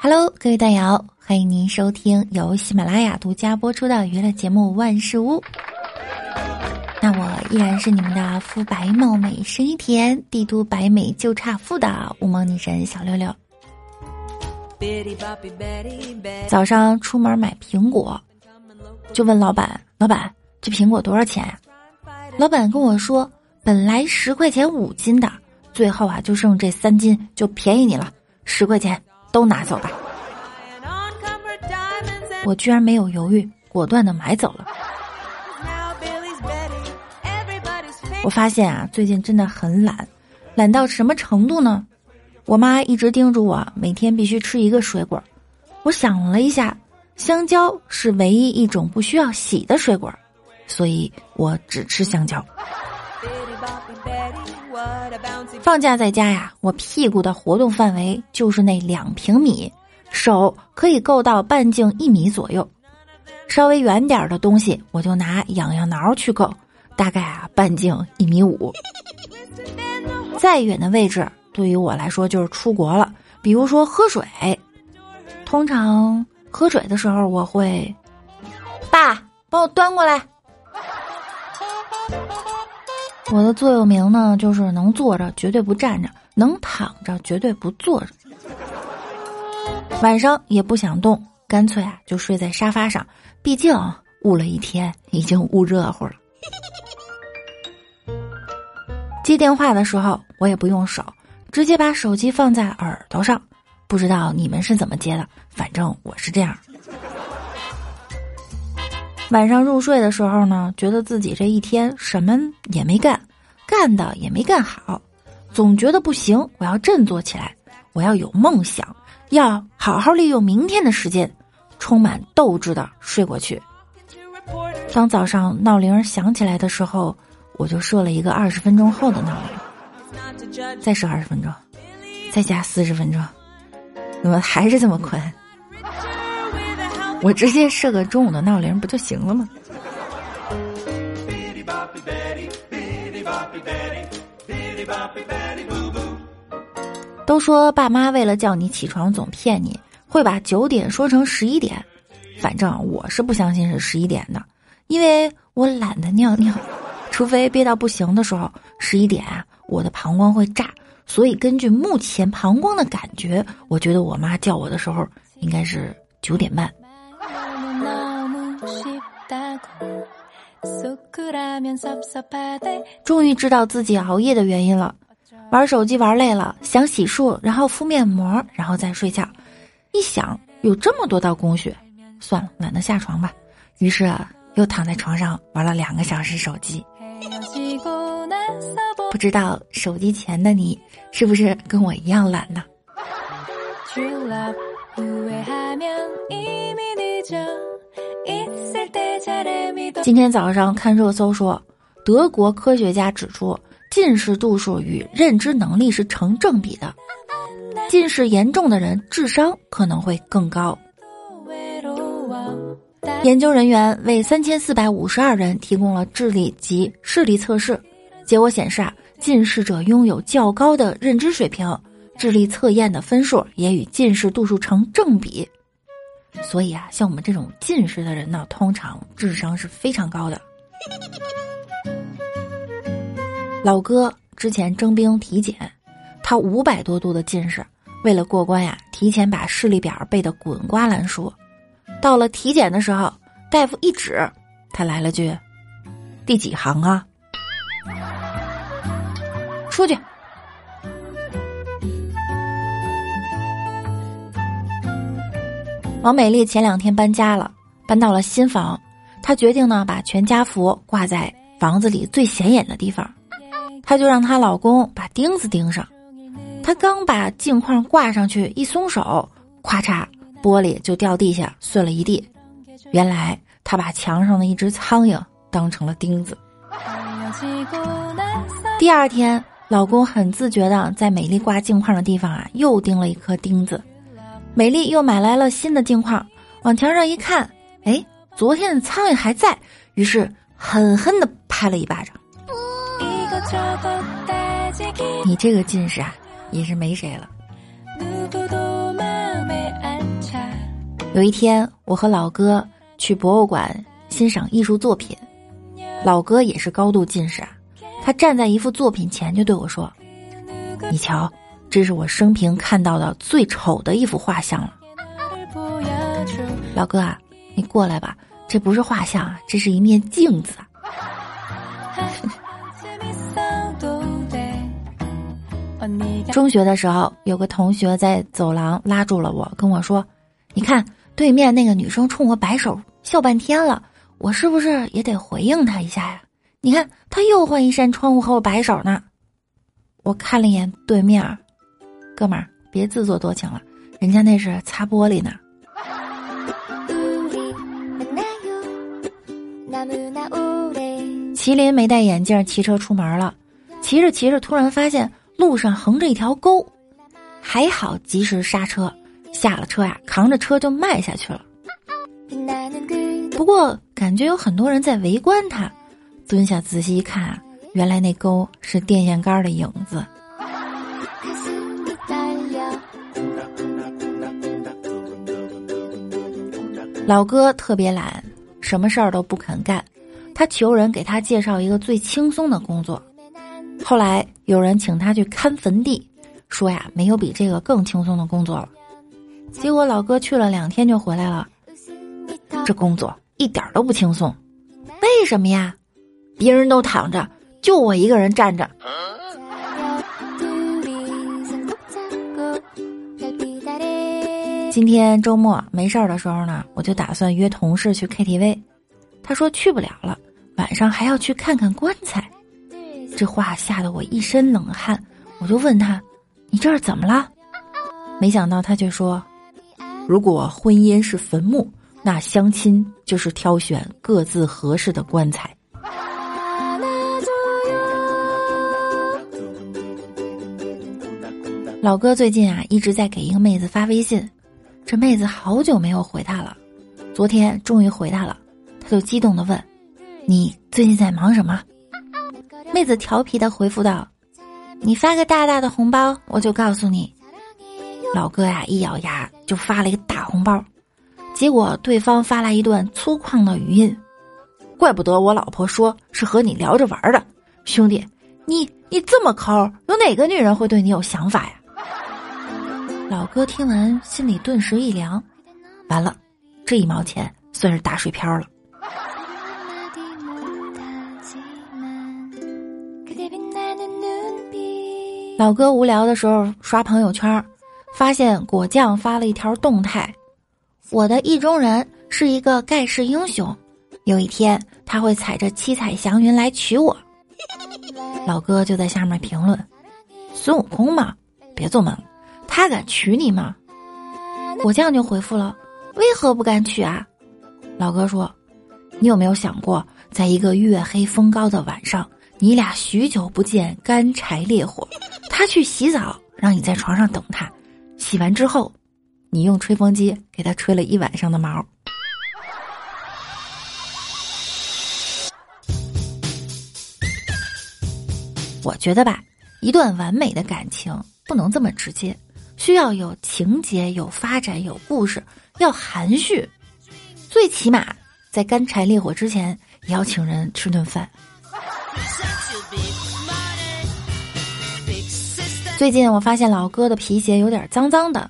Hello，各位大友，欢迎您收听由喜马拉雅独家播出的娱乐节目《万事屋》。那我依然是你们的肤白貌美、声音甜、帝都白美就差富的乌蒙女神小六六。早上出门买苹果，就问老板：“老板，这苹果多少钱呀？”老板跟我说：“本来十块钱五斤的，最后啊就剩这三斤，就便宜你了，十块钱。”都拿走吧！我居然没有犹豫，果断的买走了。我发现啊，最近真的很懒，懒到什么程度呢？我妈一直叮嘱我每天必须吃一个水果。我想了一下，香蕉是唯一一种不需要洗的水果，所以我只吃香蕉。放假在家呀，我屁股的活动范围就是那两平米，手可以够到半径一米左右。稍微远点的东西，我就拿痒痒挠去够，大概啊半径一米五。再远的位置，对于我来说就是出国了。比如说喝水，通常喝水的时候，我会，爸帮我端过来。我的座右铭呢，就是能坐着绝对不站着，能躺着绝对不坐着。晚上也不想动，干脆啊就睡在沙发上，毕竟捂了一天，已经捂热乎了。接电话的时候，我也不用手，直接把手机放在耳朵上。不知道你们是怎么接的，反正我是这样。晚上入睡的时候呢，觉得自己这一天什么也没干，干的也没干好，总觉得不行。我要振作起来，我要有梦想，要好好利用明天的时间，充满斗志的睡过去。当早上闹铃响起来的时候，我就设了一个二十分钟后的闹铃，再设二十分钟，再加四十分钟，怎么还是这么困？我直接设个中午的闹铃不就行了吗？都说爸妈为了叫你起床总骗你，会把九点说成十一点。反正我是不相信是十一点的，因为我懒得尿尿，除非憋到不行的时候，十一点啊，我的膀胱会炸。所以根据目前膀胱的感觉，我觉得我妈叫我的时候应该是九点半。终于知道自己熬夜的原因了，玩手机玩累了，想洗漱，然后敷面膜，然后再睡觉。一想有这么多道工序，算了，懒得下床吧。于是又躺在床上玩了两个小时手机。不知道手机前的你是不是跟我一样懒呢？今天早上看热搜说，德国科学家指出，近视度数与认知能力是成正比的，近视严重的人智商可能会更高。研究人员为三千四百五十二人提供了智力及视力测试，结果显示啊，近视者拥有较高的认知水平，智力测验的分数也与近视度数成正比。所以啊，像我们这种近视的人呢，通常智商是非常高的。老哥之前征兵体检，他五百多度的近视，为了过关呀，提前把视力表背得滚瓜烂熟。到了体检的时候，大夫一指，他来了句：“第几行啊？”出去。王美丽前两天搬家了，搬到了新房。她决定呢，把全家福挂在房子里最显眼的地方。她就让她老公把钉子钉上。她刚把镜框挂上去，一松手，咔嚓，玻璃就掉地下，碎了一地。原来她把墙上的一只苍蝇当成了钉子。第二天，老公很自觉的在美丽挂镜框的地方啊，又钉了一颗钉子。美丽又买来了新的镜框，往墙上一看，哎，昨天的苍蝇还在，于是狠狠的拍了一巴掌。你这个近视啊，也是没谁了。有一天，我和老哥去博物馆欣赏艺术作品，老哥也是高度近视啊，他站在一幅作品前就对我说：“你瞧，这是我生平看到的最丑的一幅画像了。”老哥啊，你过来吧，这不是画像啊，这是一面镜子。中学的时候，有个同学在走廊拉住了我，跟我说：“你看对面那个女生冲我摆手笑半天了，我是不是也得回应她一下呀？你看她又换一扇窗户和我摆手呢。”我看了一眼对面，哥们儿别自作多情了，人家那是擦玻璃呢。麒麟没戴眼镜骑车出门了，骑着骑着突然发现路上横着一条沟，还好及时刹车，下了车呀，扛着车就迈下去了。不过感觉有很多人在围观他，蹲下仔细一看，原来那沟是电线杆的影子。老哥特别懒。什么事儿都不肯干，他求人给他介绍一个最轻松的工作。后来有人请他去看坟地，说呀没有比这个更轻松的工作了。结果老哥去了两天就回来了，这工作一点都不轻松。为什么呀？别人都躺着，就我一个人站着。今天周末没事儿的时候呢，我就打算约同事去 KTV。他说去不了了，晚上还要去看看棺材。这话吓得我一身冷汗。我就问他：“你这是怎么了？”没想到他却说：“如果婚姻是坟墓，那相亲就是挑选各自合适的棺材。”老哥最近啊一直在给一个妹子发微信。这妹子好久没有回他了，昨天终于回他了，他就激动的问：“你最近在忙什么？”妹子调皮的回复道：“你发个大大的红包，我就告诉你。”老哥呀，一咬牙就发了一个大红包，结果对方发来一段粗犷的语音：“怪不得我老婆说是和你聊着玩的，兄弟，你你这么抠，有哪个女人会对你有想法呀？”老哥听完，心里顿时一凉，完了，这一毛钱算是打水漂了。老哥无聊的时候刷朋友圈，发现果酱发了一条动态：“我的意中人是一个盖世英雄，有一天他会踩着七彩祥云来娶我。”老哥就在下面评论：“孙悟空嘛，别做梦了。”他敢娶你吗？果酱就回复了：“为何不敢娶啊？”老哥说：“你有没有想过，在一个月黑风高的晚上，你俩许久不见，干柴烈火，他去洗澡，让你在床上等他，洗完之后，你用吹风机给他吹了一晚上的毛。”我觉得吧，一段完美的感情不能这么直接。需要有情节、有发展、有故事，要含蓄，最起码在干柴烈火之前也要请人吃顿饭。最近我发现老哥的皮鞋有点脏脏的，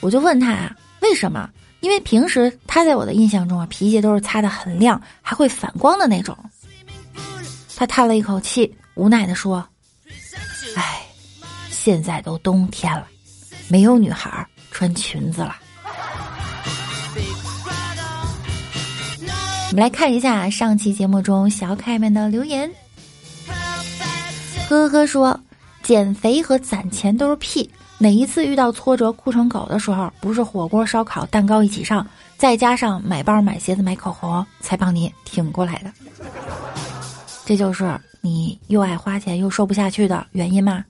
我就问他啊，为什么？因为平时他在我的印象中啊，皮鞋都是擦的很亮，还会反光的那种。他叹了一口气，无奈的说：“哎，现在都冬天了。”没有女孩穿裙子了。我们来看一下上期节目中小可爱们的留言。呵呵说，减肥和攒钱都是屁。每一次遇到挫折哭成狗的时候，不是火锅、烧烤、蛋糕一起上，再加上买包、买鞋子、买口红，才帮你挺过来的？这就是你又爱花钱又瘦不下去的原因吗？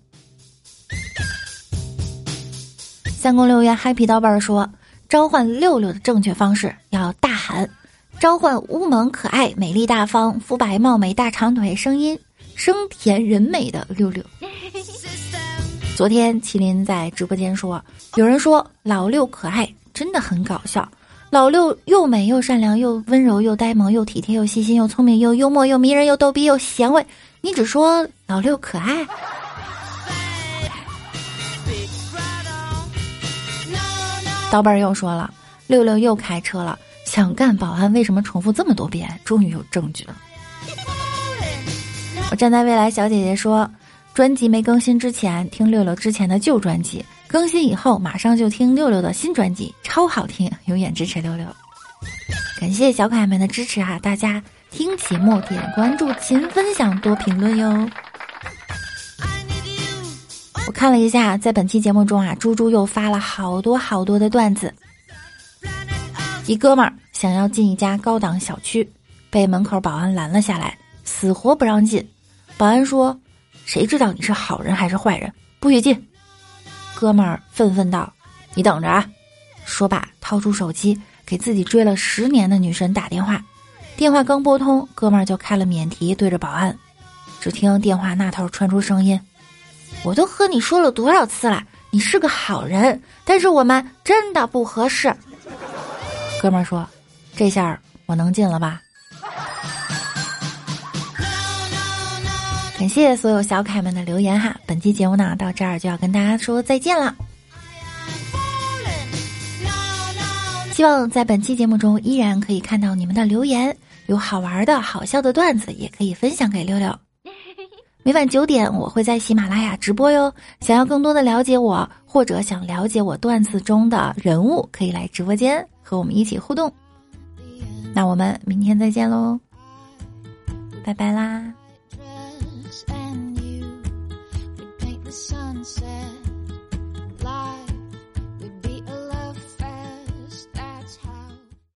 三宫六院 happy 刀瓣说：“召唤六六的正确方式要大喊，召唤乌蒙可爱、美丽大方、肤白貌美、大长腿、声音声甜人美的六六。”昨天麒麟在直播间说：“有人说老六可爱，真的很搞笑。老六又美又善良又温柔又呆萌又体贴又细心又聪明又幽默又迷人又逗逼又贤惠，你只说老六可爱。刀背又说了，六六又开车了，想干保安，为什么重复这么多遍？终于有证据了。我站在未来，小姐姐说，专辑没更新之前听六六之前的旧专辑，更新以后马上就听六六的新专辑，超好听，永远支持六六。感谢小可爱们的支持哈，大家听节目点关注，勤分享，多评论哟。我看了一下，在本期节目中啊，猪猪又发了好多好多的段子。一哥们儿想要进一家高档小区，被门口保安拦了下来，死活不让进。保安说：“谁知道你是好人还是坏人？不许进！”哥们儿愤愤道：“你等着啊！”说罢，掏出手机给自己追了十年的女神打电话。电话刚拨通，哥们儿就开了免提，对着保安。只听电话那头传出声音。我都和你说了多少次了，你是个好人，但是我们真的不合适。哥们儿说：“这下我能进了吧？”感谢所有小凯们的留言哈，本期节目呢到这儿就要跟大家说再见了。希望在本期节目中依然可以看到你们的留言，有好玩的好笑的段子也可以分享给六六。每晚九点，我会在喜马拉雅直播哟。想要更多的了解我，或者想了解我段子中的人物，可以来直播间和我们一起互动。那我们明天再见喽，拜拜啦。